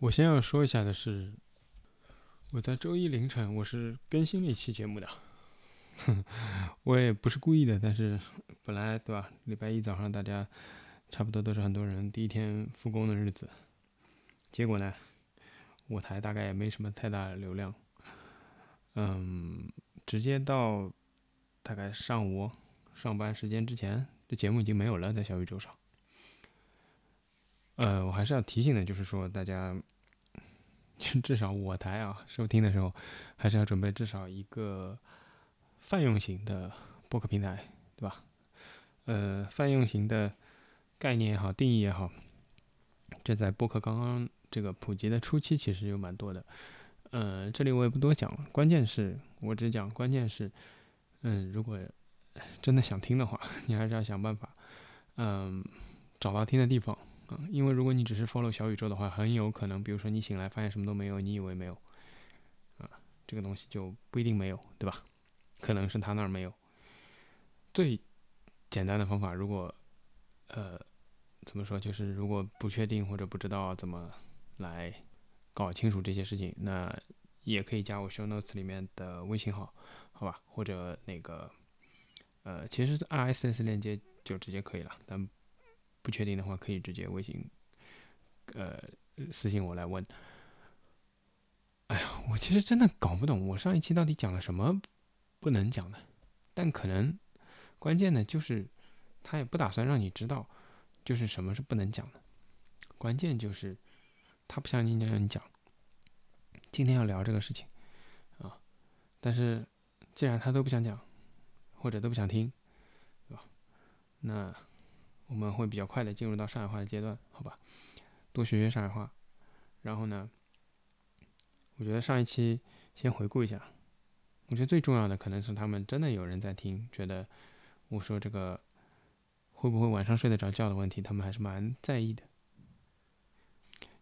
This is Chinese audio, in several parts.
我先要说一下的是，我在周一凌晨我是更新了一期节目的，我也不是故意的，但是本来对吧？礼拜一早上大家差不多都是很多人第一天复工的日子，结果呢，我台大概也没什么太大的流量，嗯，直接到大概上午上班时间之前，这节目已经没有了，在小宇宙上。呃，我还是要提醒的，就是说大家，至少我台啊，收听的时候，还是要准备至少一个泛用型的播客平台，对吧？呃，泛用型的概念也好，定义也好，这在播客刚刚这个普及的初期，其实有蛮多的。呃，这里我也不多讲了，关键是我只讲关键是，嗯，如果真的想听的话，你还是要想办法，嗯，找到听的地方。啊，因为如果你只是 follow 小宇宙的话，很有可能，比如说你醒来发现什么都没有，你以为没有，啊，这个东西就不一定没有，对吧？可能是他那儿没有。最简单的方法，如果呃怎么说，就是如果不确定或者不知道怎么来搞清楚这些事情，那也可以加我 show notes 里面的微信号，好吧？或者那个呃，其实 RSS 链接就直接可以了，但。不确定的话，可以直接微信，呃，私信我来问。哎呀，我其实真的搞不懂，我上一期到底讲了什么不能讲的。但可能关键的就是，他也不打算让你知道，就是什么是不能讲的。关键就是他不想你让你讲。今天要聊这个事情啊，但是既然他都不想讲，或者都不想听，对吧？那。我们会比较快的进入到上海话的阶段，好吧？多学学上海话。然后呢，我觉得上一期先回顾一下。我觉得最重要的可能是他们真的有人在听，觉得我说这个会不会晚上睡得着觉的问题，他们还是蛮在意的。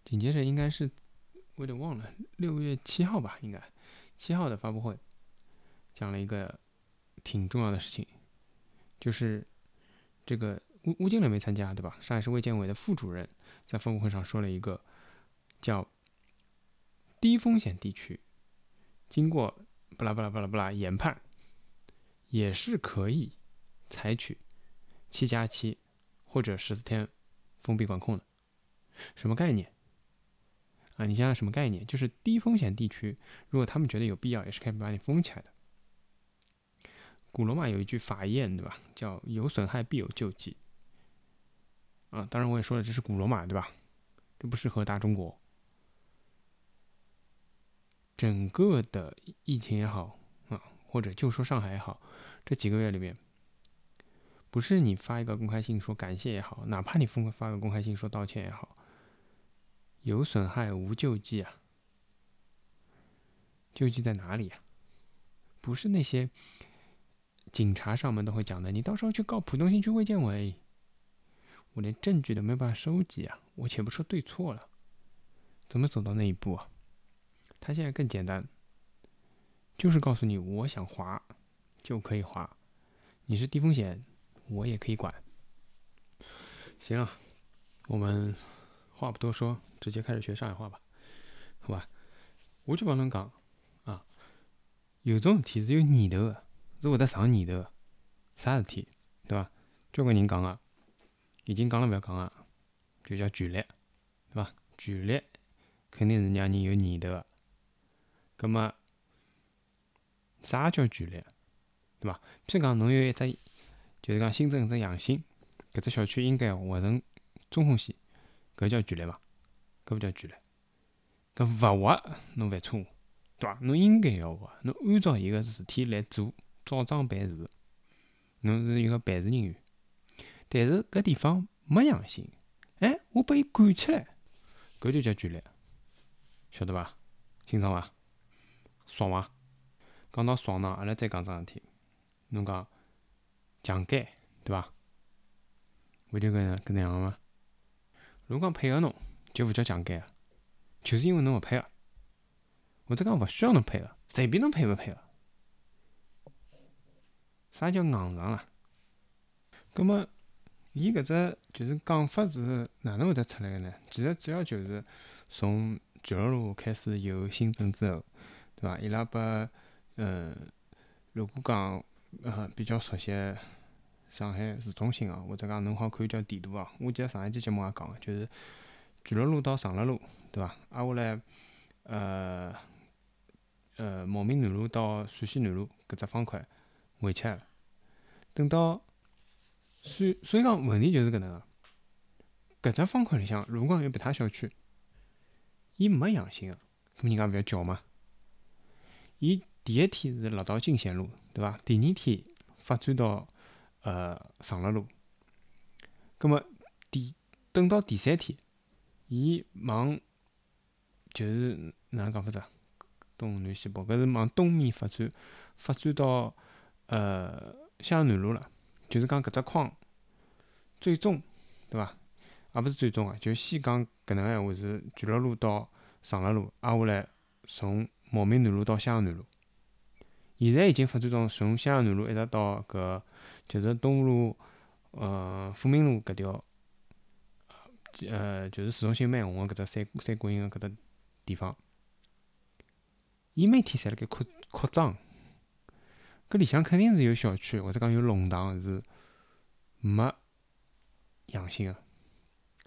紧接着应该是我有点忘了，六月七号吧，应该七号的发布会，讲了一个挺重要的事情，就是这个。吴吴京磊没参加，对吧？上海市卫健委的副主任在发布会上说了一个叫“低风险地区”，经过不拉不拉不拉不拉研判，也是可以采取七加七或者十四天封闭管控的。什么概念？啊，你想想什么概念？就是低风险地区，如果他们觉得有必要，也是可以把你封起来的。古罗马有一句法谚，对吧？叫“有损害必有救济”。啊，当然我也说了，这是古罗马，对吧？这不适合大中国。整个的疫情也好啊，或者就说上海也好，这几个月里面，不是你发一个公开信说感谢也好，哪怕你发发个公开信说道歉也好，有损害无救济啊。救济在哪里呀？不是那些警察上门都会讲的，你到时候去告浦东新区卫健委。我连证据都没有办法收集啊！我且不说对错了，怎么走到那一步啊？他现在更简单，就是告诉你，我想滑就可以滑，你是低风险，我也可以管。行了，我们话不多说，直接开始学上海话吧，好吧？我就帮侬讲啊，有种事体是有年头的，是会得上年头的，啥事体，对吧？交关人讲啊。已经讲了，不要讲啊，就叫权力，对伐？权力肯定是让人有念头个。葛末啥叫权力？对伐？譬如讲，侬有一只，就是讲新增一只阳性，搿只小区应该划成中风险，搿叫权力伐？搿勿叫权力。搿勿划侬犯错误，对伐？侬应该要划，侬按照伊个事体来做，照章办事，侬是一个办事人员。但是搿地方没阳性，哎，我把伊赶起来，搿就叫权力，晓得伐？清爽伐？爽伐？讲到爽呢，阿拉再讲桩事体。侬讲强奸，对伐？勿就搿能搿能样吗？如果讲配合侬，就勿叫强奸啊，就是因为侬勿配合，或者讲勿需要侬配合，随便侬配勿配合。啥叫硬上啦？葛末？伊搿只就是讲法是哪能会得出来个呢？其实主要就是从巨鹿路开始有新政之后，对伐？伊拉把嗯，如果讲呃比较熟悉上海市中心哦，或者讲侬好看叫地图哦，我记得上一期节目也讲个，就是巨鹿路到长乐路，对伐？挨下来呃呃茂名南路到陕西南路搿只方块围起来了，等到。所以，所以讲问题就是搿能个，搿只方块里向，如果讲有别他小区，伊没阳性个，搿么人家勿要叫嘛？伊第一天是落到金贤路，对伐？第二天发展到呃长乐路，搿么第等到第三天，伊往就是哪能讲法子啊？东南西北，搿是往东面发展，发展到呃襄阳南路了。就是讲搿只框，最终，对伐？也勿是最终啊，就先讲搿能闲话是巨鹿路到长乐路，挨下来从茂名南路到襄阳南路。现在已经发展到从襄阳南路一直到搿就是东路，呃，富民路搿条，呃，就是市中心蛮红个搿只三三角形个搿搭地方。伊每天侪辣盖扩扩张。搿里向肯定是有小区，或者讲有弄堂是没阳性个，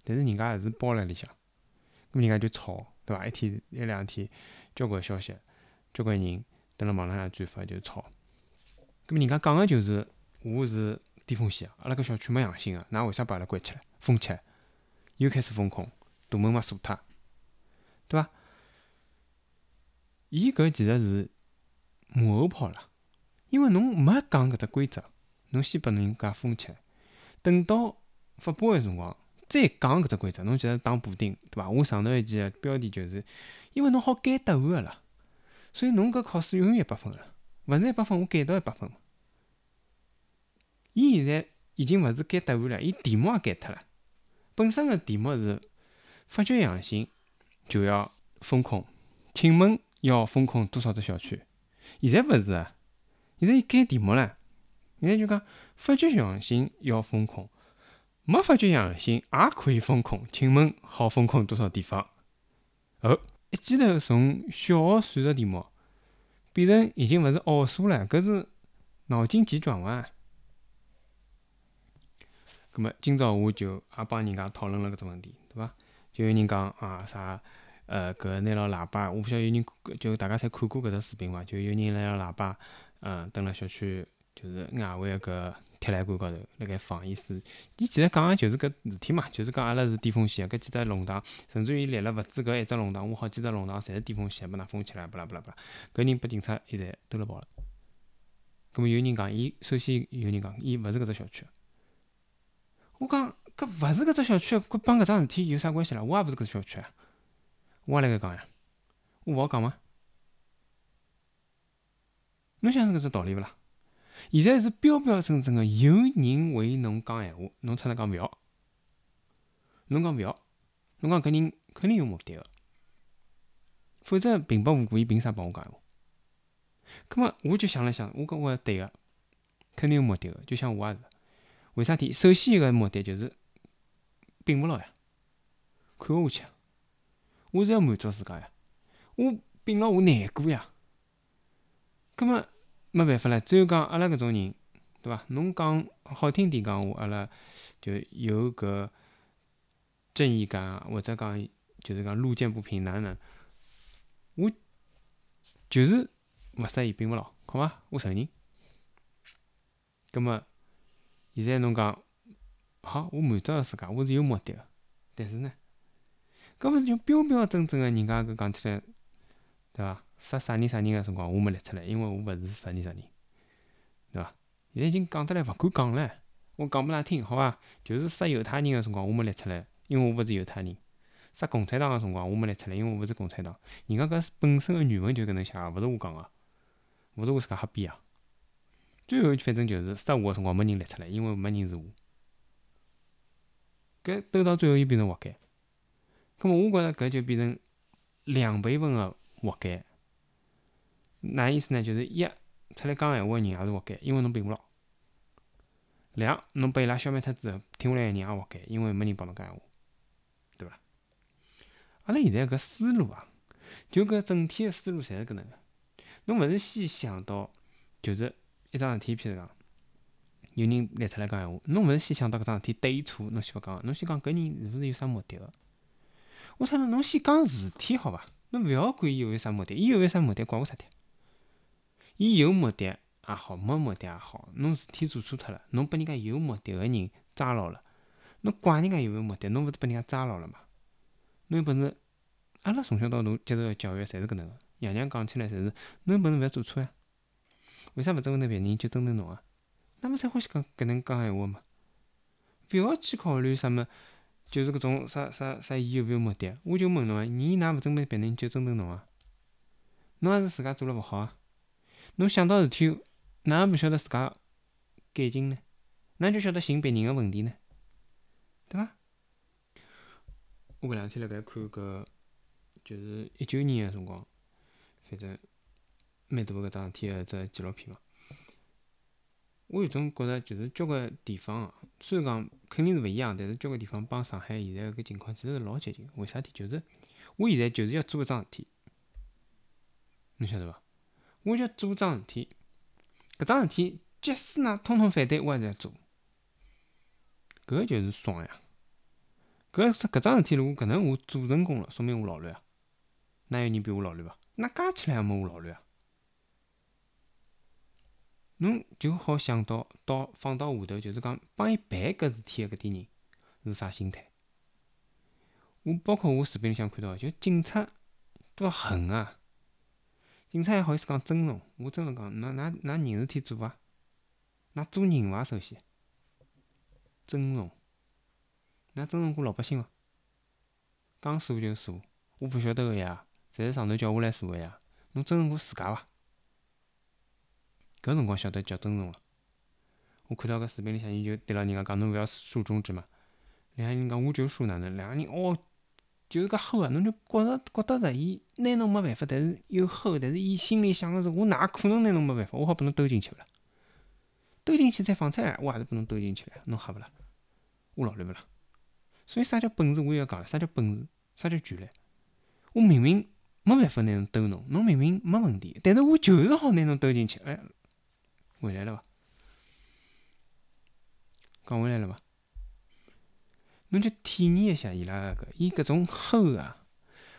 但是人家还是包辣里向，咾人家就吵，对伐？一天一两天，交关消息，交关人蹲辣网浪向转发就吵。咾人家讲个就是我是低风险，阿拉搿小区没阳性个，㑚为啥把阿拉关起来封起来？又开始封控，大门没锁脱，对伐？伊搿其实是马后炮了。因为侬没讲搿只规则，侬先拨人家封起来，等到发布个辰光再讲搿只规则，侬就是打补丁，对伐？我上头一记标题就是，因为侬好改答案个啦，所以侬搿考试永远一百分个，勿是一百分我改到一百分。伊现在已经勿是改答案了，伊题目也改脱了。本身个题目是发觉阳性就要封控，请问要封控多少只小区？现在勿是啊。现在改题目了，现在就讲发觉阳性要封控，没发觉阳性也可以封控。请问好封控多少地方？哦，一记头从小学数学题目变成已经勿是奥数了，搿是脑筋急转弯。葛末今朝我就也帮人家讨论了搿只问题，对伐？就有人讲啊啥，呃，搿拿牢喇叭，我勿晓得有人就大家侪看过搿只视频伐？就有人拿牢喇叭。嗯，蹲辣小区就是外围个铁栏杆高头，辣盖放意思。伊其实讲个就是搿事体嘛，就是讲阿拉是巅峰线，搿几只弄堂，甚至于立了勿止搿一只弄堂，我好几只弄堂侪是巅峰线，把㑚封起来，巴拉巴拉巴拉。搿人拨警察现在兜了跑了。葛末有人讲，伊首先有人讲，伊勿是搿只小区。我讲搿勿是搿只小区，搿帮搿桩事体有啥关系啦？我也勿是搿只小区啊，我也辣盖讲呀，我勿好讲吗？侬想是搿只道理勿啦？现在是标标准准个有人为侬讲闲话，侬出来讲勿要，侬讲勿要，侬讲搿人肯定有目的个，否则平白无故伊凭啥帮我讲闲话？葛末我就想了想，我讲我对个，肯定有目的个，就像我也是。为啥体？首先一个目的就是摒勿牢呀，看勿下去，我是要满足自家呀，我摒牢我难过呀。葛末没办法唻，只有讲阿拉搿种人，对伐？侬讲好听点讲话，阿拉就有搿正义感啊，或者讲就是讲路见不平，哪能？我就是勿适意，并勿牢，好伐？我承认。葛末现在侬讲好，我满足了自家，我是有目的个，但是呢，搿勿是就标标准准个人家搿讲起来，对伐？杀啥人啥人个辰光，我没立出来，因为我勿是啥人啥人，对伐？现在已经讲得来勿敢讲了，我讲拨㑚听，好伐？就是杀犹太人个辰光，我没立出来，因为我勿是犹太人；杀共产党个辰光，我没立出来，因为我勿是共产党。人家搿本身个原文就搿能写个，勿是我讲个，勿是我自家瞎编啊。最后反正就是杀我个辰光没人立出来，因为没人是我。搿斗到最后又变成活该，咾么我觉着搿就变成两倍份个活该。哪意思呢？就是一出来讲闲话个人也是活该，因为侬摒勿牢。两，侬拨伊拉消灭脱之后，听下来个人也活该，因为没人帮侬讲闲话，对伐？阿拉现在搿思路啊，就搿整体个思路侪是搿能个。侬勿是先想到，就是一桩事体，譬如讲，有人立出来讲闲话，侬勿是先想到搿桩事体对错，侬先勿讲，侬先讲搿人是勿是有啥目的个？我猜着侬先讲事体好伐？侬勿要管伊有勿有啥目的，伊有勿有啥目的关我啥体？伊有目的也好，没目的也好，侬事体做错脱了，侬拨人家有目的个人抓牢了，侬怪人家有没有目的？侬勿是拨人家抓牢了嘛？侬有本事，阿拉从小到大接受个教育侪是搿能个，爷娘讲起来侪是，侬有本事勿要做错呀？为啥勿针对别人就针对侬啊？那么侪欢喜讲搿能讲闲话嘛？勿要去考虑啥么，就是搿种啥啥啥，伊有勿有目的？我就问侬啊，伊哪勿针对别人就针对侬啊？侬也是自家做了勿好啊？侬想到事体，哪勿晓得自家改进呢？哪就晓得寻别人个问题呢？对伐？我搿两天辣盖看搿，就是一九年个辰光，反正蛮大搿桩事体个只纪录片嘛。我有种觉着，就是交关地方，虽然讲肯定是勿一样，但是交关地方帮上海现在搿情况其实是老接近。为啥体？就是我现在就是要做一桩事体，侬晓得伐？我就做桩事体，搿桩事体，即使㑚通通反对，我还是要做。搿就是爽呀！搿搿桩事体，如果搿能我做成功了，说明我老卵啊！哪有人比我老卵伐？那加起来也没我老卵啊！侬就好想到，到放到下头，就是讲帮伊办搿事体个搿点人是啥心态？我包括我视频里向看到，就警察多狠啊！警察还好意思讲尊重？我真个讲，㑚㑚㑚人事体做伐？㑚做人伐？首先，尊重。㑚尊重过老百姓伐？讲坐就坐，我勿晓得个呀，侪是上头叫下来坐个呀。侬尊重过自家伐？搿辰光晓得叫尊重了。我看到搿视频里向，伊就对牢人家讲：“侬勿要竖中指嘛。”两个人讲：“我就竖哪能？”两个人哦，就是搿吼啊！侬就觉着觉得着，伊拿侬没办法，但是又吼，但是伊心里想个是：我哪可能拿侬没办法？我好拨侬兜进去勿啦？兜进去再放出来，我也是拨侬兜进去了，侬吓勿啦？我老卵勿啦？所以啥叫本事？我也要讲了，啥叫本事？啥叫权力？我明明没办法拿侬兜侬，侬明明没问题，但是我就是好拿侬兜进去。哎，回来了伐？讲回来了伐？侬就体验一下伊拉个，伊搿种吼啊，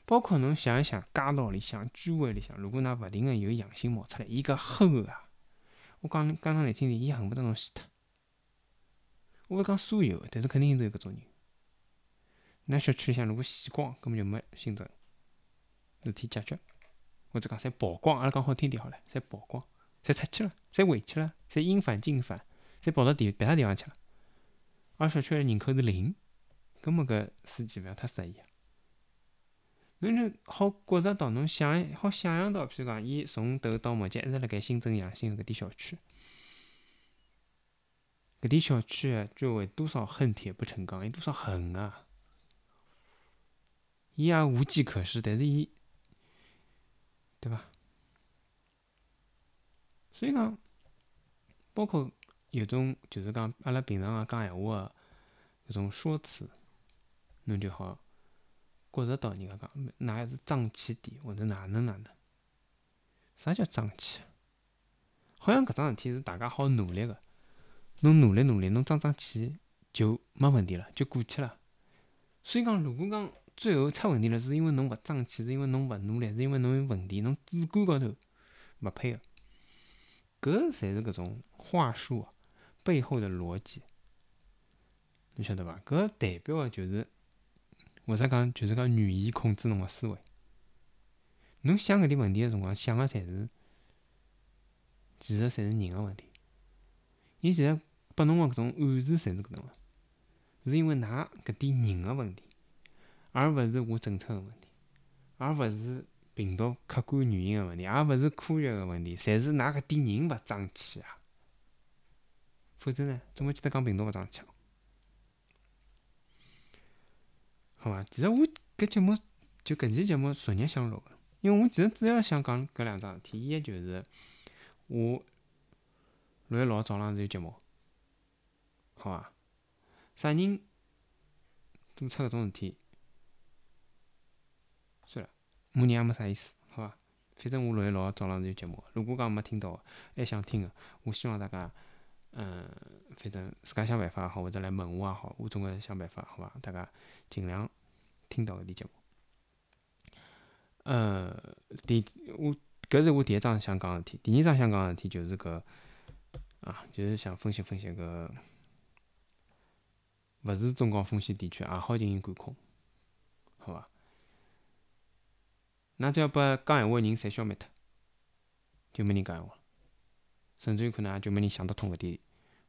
包括侬想一想，街道里向、居委里向，如果㑚勿停个有阳性冒出来，伊搿吼啊，我讲讲趟难听点，伊恨不得侬死脱。我勿讲所有个，但是肯定是有搿种人。㑚小区里向如果死光，根本就没新增事体解决，或者讲侪跑光，阿拉讲好听点好了，侪跑光，侪出去了，侪回去了，侪因返尽返，侪跑到地别他地方去了。而小区个人口是零，搿么搿司机勿要太适意。侬就好觉着到，侬想好想象到，譬如讲，伊从头到末节一直辣盖新增阳性搿点小区，搿点小区个居委多少恨铁不成钢，有多少恨啊！伊也无计可施，但是伊，对伐？所以讲，包括有种就是讲阿拉平常个讲闲话个搿种说辞，侬就好觉着到人家讲，㑚是争气点，或者哪能哪能？啥叫争气？好像搿桩事体是大家好努力个，侬努力努力，侬争争气就没问题了，就过去了。所以讲，如果讲，最后出问题了，是因为侬勿争气，是因为侬勿努力，是因为侬有问题，侬主观高头勿配合，搿才是搿种话术背后的逻辑，侬晓得伐？搿代表个就是为啥讲就是讲语言控制侬个思维。侬想搿点问题个辰光，想个侪是其实侪是人个问题。伊其实拨侬个搿种暗示侪是搿能个，是因为㑚搿点人个问题。而勿是我政策个问题，而勿是病毒客观原因个问题，也勿是科学个问题，侪是㑚搿点人勿争气啊！否则呢，总归记得讲病毒勿争气？好伐？其实我搿节目就搿期节目昨日想录个，因为我其实主要想讲搿两桩事体，一就是我六月六号早浪是有节目，好伐？啥人做出搿种事体？算了，骂人也没啥意思，好伐？反正我六月六号早浪是有节目，如果讲没听到，还想听个，我希望大家，嗯，反正自家想办法也好，或者来问我也好，我总归想办法，好伐？大家尽量听到搿点节目。呃，第我搿是我第一桩想讲个事体，第二桩想讲个事体就是搿啊，就是想分析分析搿勿是中高风险地区也好进行管控，好伐？㑚只要把讲闲话个人侪消灭脱，就没人讲闲话，甚至有可能也就没人想得通搿点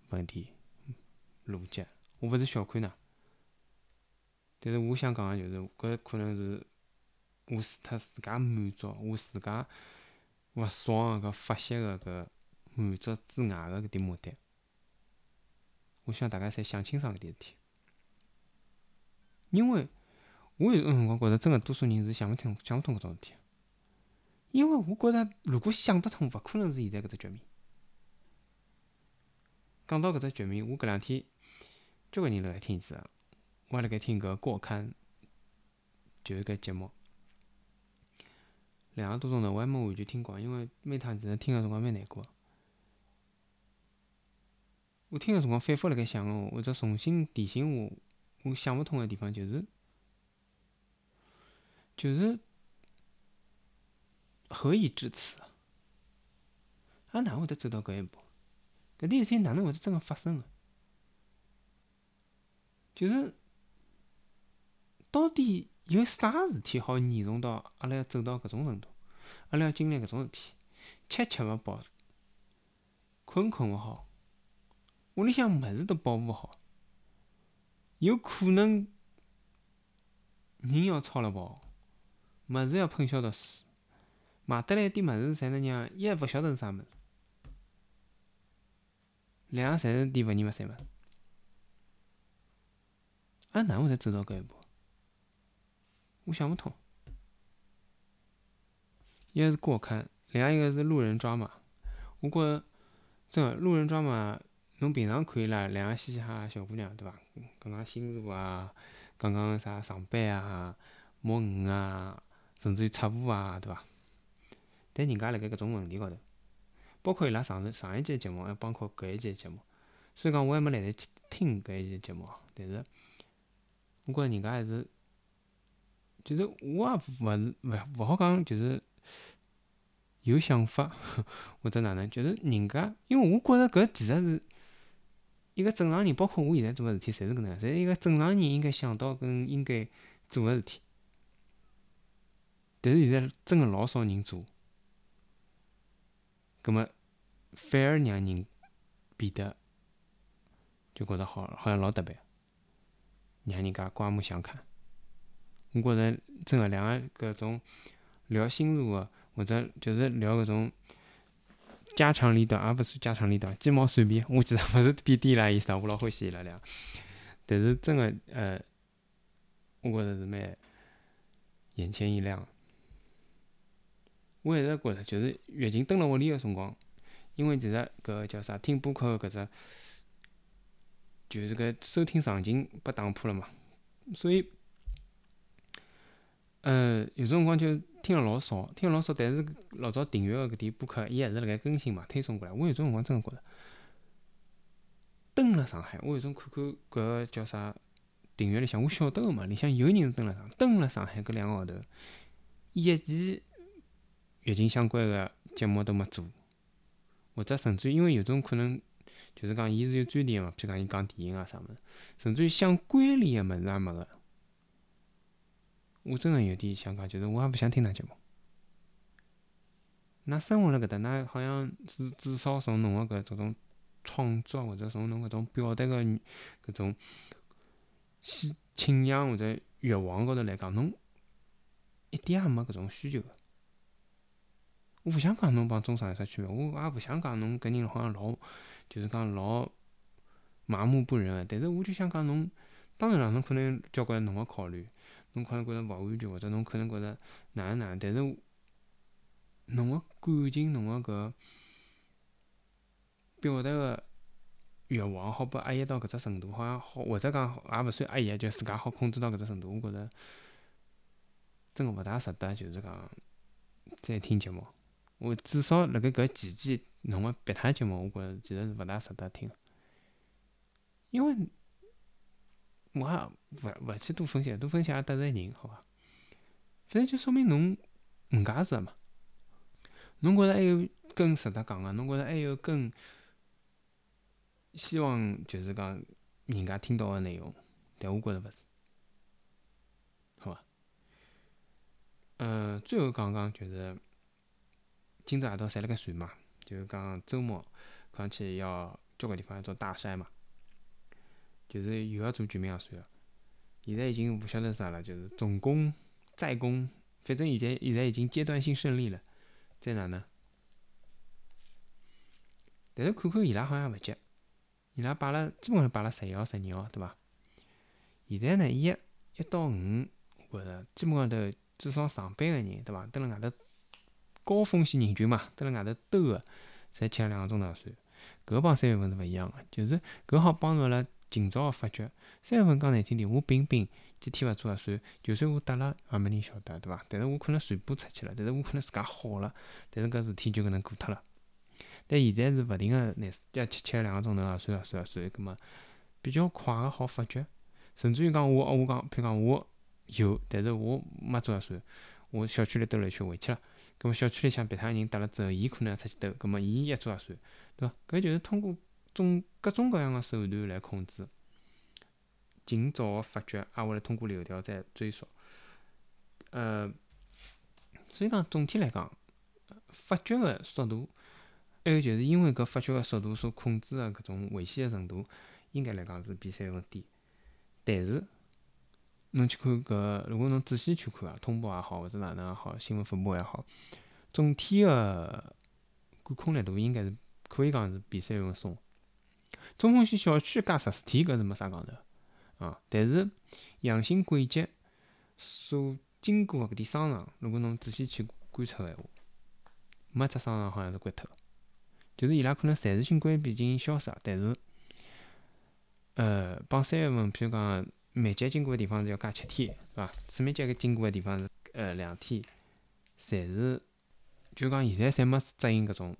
问题逻辑。我勿是小看㑚，但是我想讲个就是搿可能是。我除脱自家满足，我自家勿爽个搿发泄个搿满足之外个搿点目的，我希望大家侪想清爽搿点事体。因为我有种辰光觉着，真个多数人是想勿通、想勿通搿种事体。因为我觉着，如果想得通，勿可能是现在搿只局面。讲到搿只局面，我搿两天交关人辣盖听子，我还辣盖听搿过刊，就是搿节目。两个多钟头，我还没完全听光，因为每趟只能听个辰光蛮难过。我听个辰光反复辣盖想个，或者重新提醒我，我想勿通个地方就是，就是何以至此？俺哪会得走到搿一步？搿点事体哪能会得真个发生个？就是到底？有啥事体好严重到阿拉要走到搿种程度？阿拉要经历搿种事体，吃吃勿饱，困困勿好，屋里向物事都保护勿好，有可能人要操了跑，物事要喷消毒水，买得来一点物事，侪能让一勿晓得是啥物事，两个侪是点勿二勿三物事，阿哪会得走到搿一步？我想勿通，一个是过看，另外一个是路人抓马。我觉着，真个路人抓马，侬平常可以啦，两个嘻嘻哈哈小姑娘，对伐？讲讲星座啊，讲讲啥上班啊、摸鱼啊，甚至于出户啊，对伐？但人家辣盖搿种问题高头，包括伊拉上上一节节目，还包括搿一节节目，所以讲我还没来得及听搿一节节目，但是我觉着人家还是。就是我也勿是勿勿好讲，就是有想法 或者哪能，就是人家，因为我觉着搿其实是一个正常人，包括我现在做个事体，侪是搿能样，侪一个正常人应该想到跟应该做个事体。但是现在真个老少人做，葛末反而让人变得就觉着好好像老特别，让人家刮目相看。我觉着真个两个搿种聊星座个，或者就是聊搿种家长里短，也勿算家长里短，鸡毛蒜皮。我其实勿是贬低伊拉意思，我老欢喜伊拉俩。但是真个呃，我觉着是蛮眼前一亮。我一直觉着，就是月经蹲辣屋里个辰光，因为其实搿叫啥听播客搿只，就是搿收听场景被打破了嘛，所以。呃，有种辰光就听了老少，听了老少，但是老早订阅个搿点播客，伊还是辣盖更新嘛，推送过来。我有种辰光真个觉着，蹲辣上海，我有种看看搿个叫啥订阅里向，我晓得个嘛，里向有人是蹲辣上，蹲辣上海搿两个号头，一期疫情相关个节目都没做，或者甚至因为有种可能，就是讲伊是有专题个嘛，譬如讲伊讲电影啊啥物事，甚至于相关联个物事也没个。我真个有点想讲，就是我也勿想听㑚节目。㑚生活辣搿搭，㑚好像至至少从侬个搿这种创作，或者从侬搿种表达个搿种倾倾向或者欲望高头来讲，侬一点也没搿种需求个。我勿想讲侬帮中上有啥区别，我也勿想讲侬搿人好像老，就是讲老麻木不仁个。但是我就想讲侬，当然了，侬可能交关侬个考虑。侬可能觉着勿安全，或者侬可能觉着哪能哪能，但是侬个感情，侬个搿表达个欲望好被压抑到搿只程度，好像好或者讲也勿算压抑，就自家好控制到搿只程度。我觉着真个勿大值得，就是讲再听节目。我至少辣盖搿期间弄个别趟节目，我觉着其实是勿大值得听。因为我也勿勿去多分析，多分析也得罪人，好伐？反正就说明侬误解是嘛。侬觉着还有更值得讲个？侬觉着还有更希望就是讲人家听到个内容？但我觉着勿是，好伐？嗯，最后讲讲就是，今朝夜到侪辣盖传嘛，就是讲周末看上去要交关地方要做大筛嘛，就是又要做全民核酸了。现在已经勿晓得啥了，就是总攻、再攻，反正现在现在已经阶段性胜利了，在哪呢？但是看看伊拉好像勿急，伊拉摆了基本上摆了十一号、十二号，对伐？现在呢，一、一到五，我觉着基本上头至少上班个人，对伐？蹲辣外头高风险人群嘛，蹲辣外头兜个，侪吃了两个钟头核酸。搿帮三月份是勿一样个，就是搿好帮助阿拉尽早个发觉。三月份讲难听点，我病病几天勿做核酸，就算我得了，也没人晓得，对伐？但是我可能传播出去了，但是我可能自家好了，但是搿事体就搿能过脱了。但现在是勿停个难，要吃吃两个钟头啊，算啊算啊算，葛末比较快个好发觉。甚至于讲我，我讲，譬如讲我有，但是我没做核酸，我小区里兜了一圈回去了。葛末小区里向别他人得了之后，伊可能要出去兜，葛末伊一做核酸，对伐？搿就是通过种各种各样个手段来控制，尽早个发觉，挨下来通过流调再追溯。呃，所以讲总体来讲，发觉个速度。还有就是因为搿发觉个速度所控制个搿种危险个程度，应该来讲是比三月份低。但是，侬去看搿，如果侬仔细去看啊，通报也好，或者哪能也好，新闻发布也好，总体个管控力度应该是可以讲是比三月份松。中风险小区加十四天搿是没啥讲头啊。但是阳性轨迹所经过个搿点商场，如果侬仔细去观察个闲话，没只商场好像是关脱个。就是伊拉可能暂时性关闭进行消杀，但是，呃，帮三月份，譬如讲密集经过个地方是要加七天，是伐？次密集经过个地方是呃两天，侪是，就讲现在侪没执行搿种，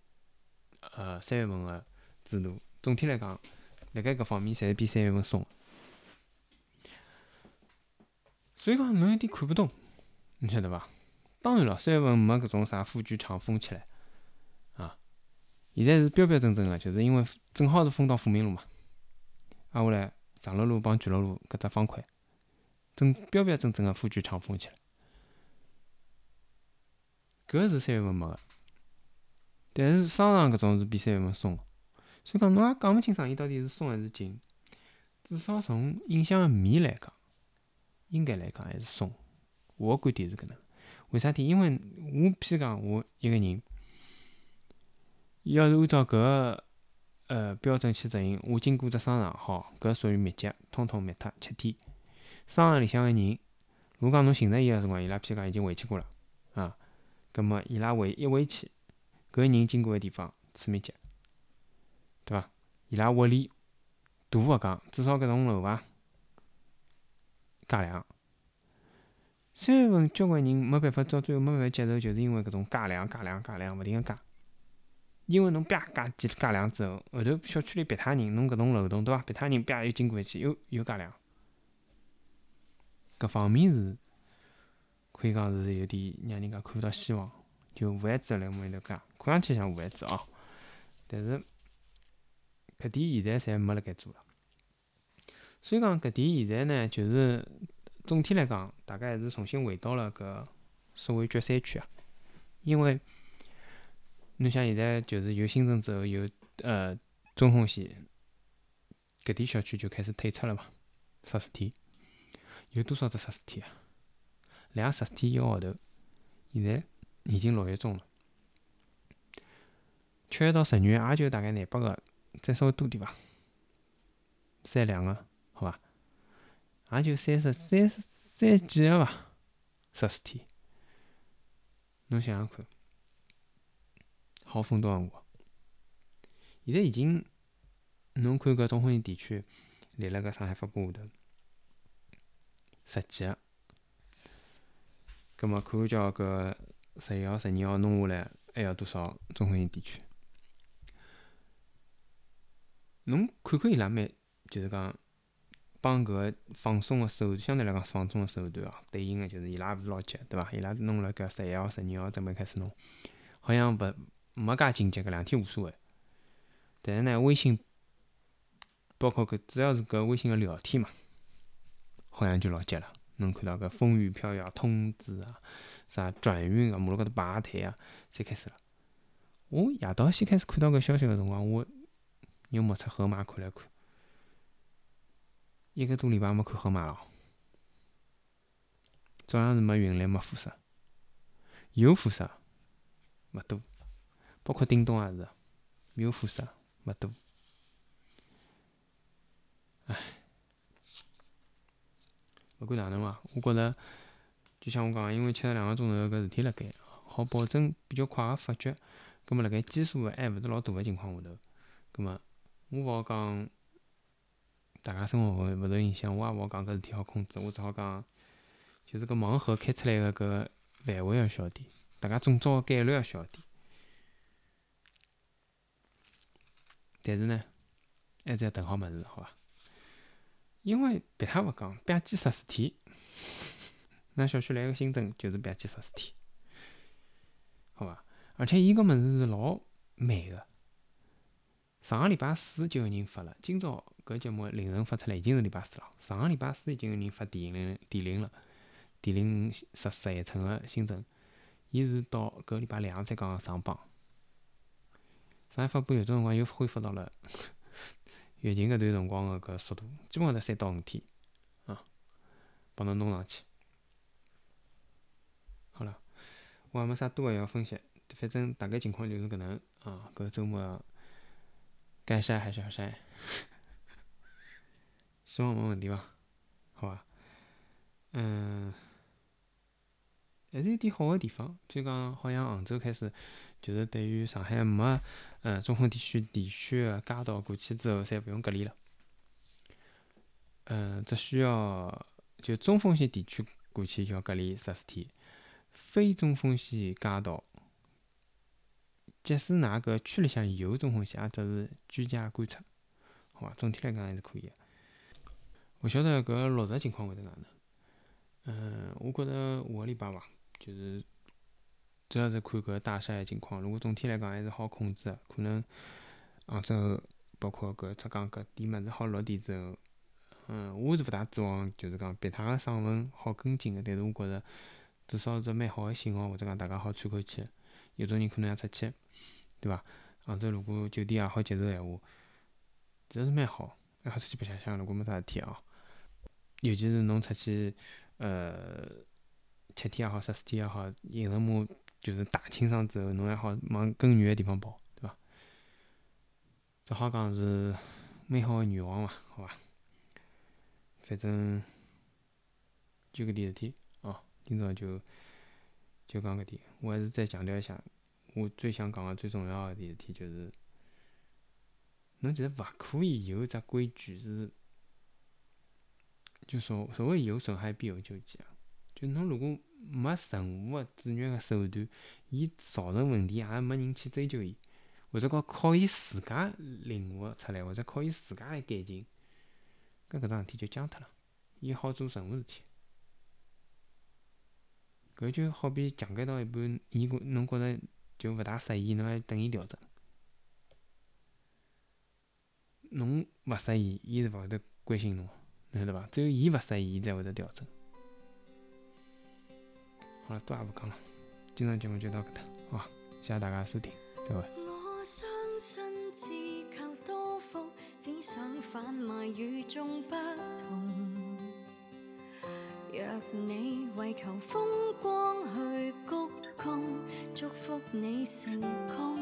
呃三月份个制度。总体来讲，辣盖搿方面侪是比三月份松。所以讲侬有点看不懂，你晓得伐？当然了，三月份没搿种啥富居场封起来啊。现在是标标准准个，就是因为正好是封到富民路嘛，挨下来长乐路帮巨乐路搿只方块，正标标准准个富剧场封起来。搿是三月份没个，但是商场搿种是比三月份松，所以讲侬也讲勿清爽伊到底是松还是紧。至少从影响面来讲，应该来讲还是松。我个观点是搿能，为啥体？因为我譬如讲我一个人。要是按照搿个呃标准去执行，我经过只商场，好，搿属于密集，通通灭脱七天。商场里向个人，如果讲侬寻着伊个辰光，伊拉譬如讲已经回去过了，啊，葛末伊拉回一回去，搿人经过个地方次密集，对伐？伊拉屋里大勿讲，至少搿栋楼伐加量。三月份交关人没办法，到最后没办法接受，就是因为搿种加量、加量、加量，勿停个加。因为侬啪加几加量之后，后头小区里别他人，侬搿栋楼栋对伐？别他人啪又经过一去，又又加量，搿方面是可以讲是有点让人家看勿到希望，就无限制来往里头加，看上去像无限制哦，但是搿点现在侪没辣盖做了。所以讲搿点现在呢，就是总体来讲，大概还是重新回到了搿所谓决赛区啊，因为。侬像现在就是有新增之后有呃中风险，搿点小区就开始退出了嘛，十四天，有多少只十四天啊？两十四天一个号头，现在已经六月中了，七月到十月也就大概廿八个，再稍微多点伐？三两个，好伐？也就三十三十三几个伐？十四天，侬想想看。好封多少辰光？现在已经侬看搿中风险地区列辣搿上海发布下头，十几个，葛末看叫搿十一号、十二号弄下来还要多少中风险地区？侬看看伊拉蛮，就是讲帮搿放松个手，相对来讲放松个手段哦，对应个就是伊拉勿是老急，对伐？伊拉弄了搿十一号、十二号准备开始弄，好像勿没介紧急，搿两天无所谓。但是呢，微信包括搿主要是搿微信个聊天嘛，好像就老急了。侬看到搿风雨飘摇通知啊，啥转运啊，马路高头排队啊，侪开始了。我夜到先开始看到搿消息个辰光，我又摸出号码看了看，一个多礼拜没看号码了。照样是没云南，没辐射，有辐射，勿多，包括叮咚也是，没有辐射。勿多，唉，勿管哪能伐，我觉着就像我讲个，因为吃了两个钟头搿事体辣盖，好保证比较快个发觉。葛末辣盖基数还勿是老大个情况下头，葛末我勿好讲大家生活勿勿受影响，我也勿好讲搿事体好控制。我只好讲，就是搿盲盒开出来个搿范围要小点，大家中招个概率要小点。但是呢，还是要等好物事，好伐？因为别他勿讲，吧唧十四天，㑚小区来个新增就是吧唧十四天，好伐？而且伊搿物事是老慢个。上个礼拜四就有人发了，今朝搿节目凌晨发出来已经是礼拜四了。上个礼拜四已经有人发电铃电铃了，电铃十十一寸个新增，伊是到搿礼拜两才刚刚上榜。上海发布有种辰光又恢复到了疫情搿段辰光个搿速度，基本上在三到五天啊，帮侬弄上去。好了，我也没啥多个要分析，反正大概情况就是搿能啊。搿周末该晒还是要晒，希望没问题伐？好伐？嗯，还是有点好个地方，比如讲，好像杭州开始。就是对于上海没呃中风地区地区个街道过去之后，侪勿用隔离了。嗯，只需要就中风险地区过去要隔离十四天，非中风险街道，即使㑚搿区里向有中风险，也只是居家观察，好伐？总体来讲还是可以个。勿晓得搿落实情况会得哪能？嗯，我觉着下个礼拜伐，就是。主要是看搿大晒个情况，如果总体来讲还是好控制个，可能杭州包括搿浙江搿点物事好落地之后，嗯，我是勿大指望就是讲别他个省份好跟进个，但是我觉着至少是蛮好个信号，或者讲大家好喘口气。有种人可能要出去，对伐？杭州如果酒店也好接受闲话，这是蛮好，还好出去白相相，如果没啥事体哦。尤其是侬出去，呃，七天也好，十四天也好，行程码。就是大清爽之后，侬还好往更远个地方跑，对伐？只好讲是美好个愿望伐，好伐？反正就搿点事体哦，今朝就就讲搿点。我还是再强调一下，我最想讲个最重要个点事体就是，侬其实勿可以有只规矩是，就所所谓有损害必有救济啊，就侬如果。没任何个制约个手段，伊造成问题也没人去追究伊，或者讲靠伊自家领悟出来，或者靠伊自家来改进，搿搿桩事体就僵脱了，伊好做任何事体。搿就好比讲解到一半，伊觉侬觉着就勿大适意，侬还等伊调整。侬勿适意，伊是勿会得关心侬，侬晓得伐？只有伊勿适意，伊才会得调整。好了，多也不讲了，今朝节目就到搿搭，好，谢谢大家收听，再会。我相信自求多福，只想贩卖与众不同。若你为求风光去鞠躬，祝福你成功。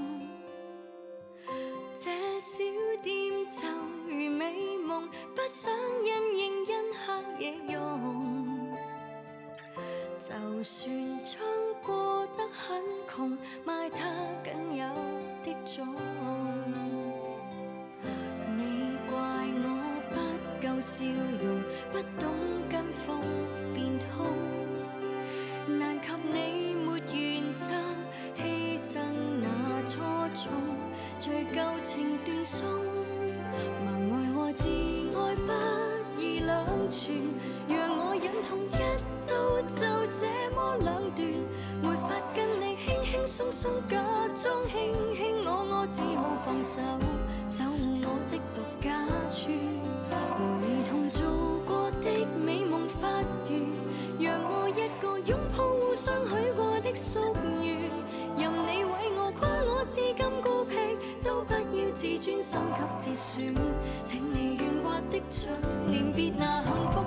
假装卿卿我我，只好放手，守护我的独家村，回同做过的美梦发源，让我一个拥抱互相许过的夙愿，任你为我夸我至今孤僻，都不要自尊心给自损，请你圆滑的嘴脸，别拿幸福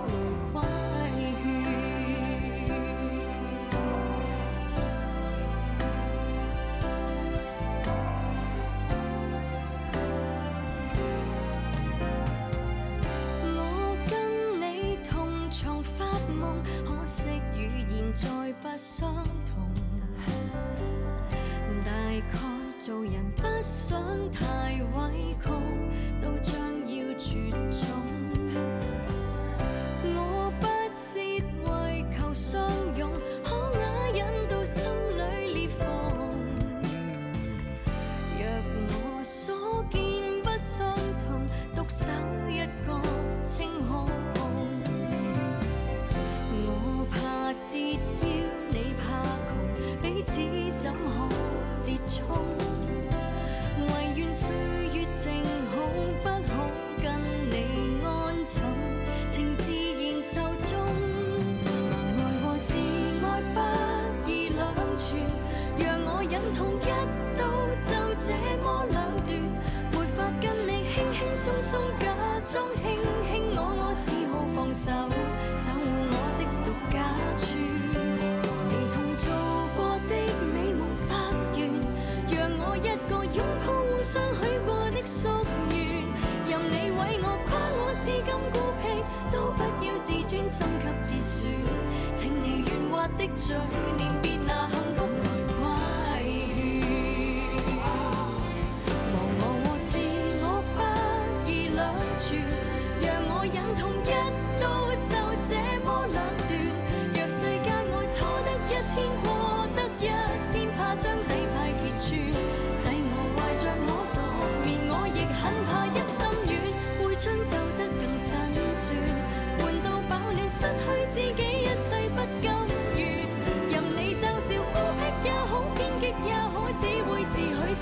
再不相同。大概做人不想太假装卿卿我我，只好放手，守护我的獨家村。你同做過的美夢發源，讓我一個擁抱互相許過的夙願，任你為我夸我至今孤僻，都不要自尊心給折損，請你圓滑的嘴脸，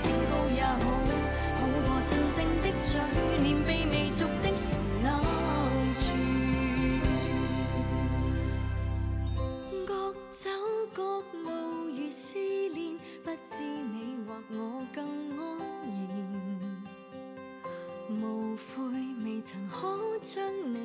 清高也好，好过纯正的嘴脸，被媚俗的唇勾住。各走各路如思念，不知你或我更安然。无悔未曾可将你。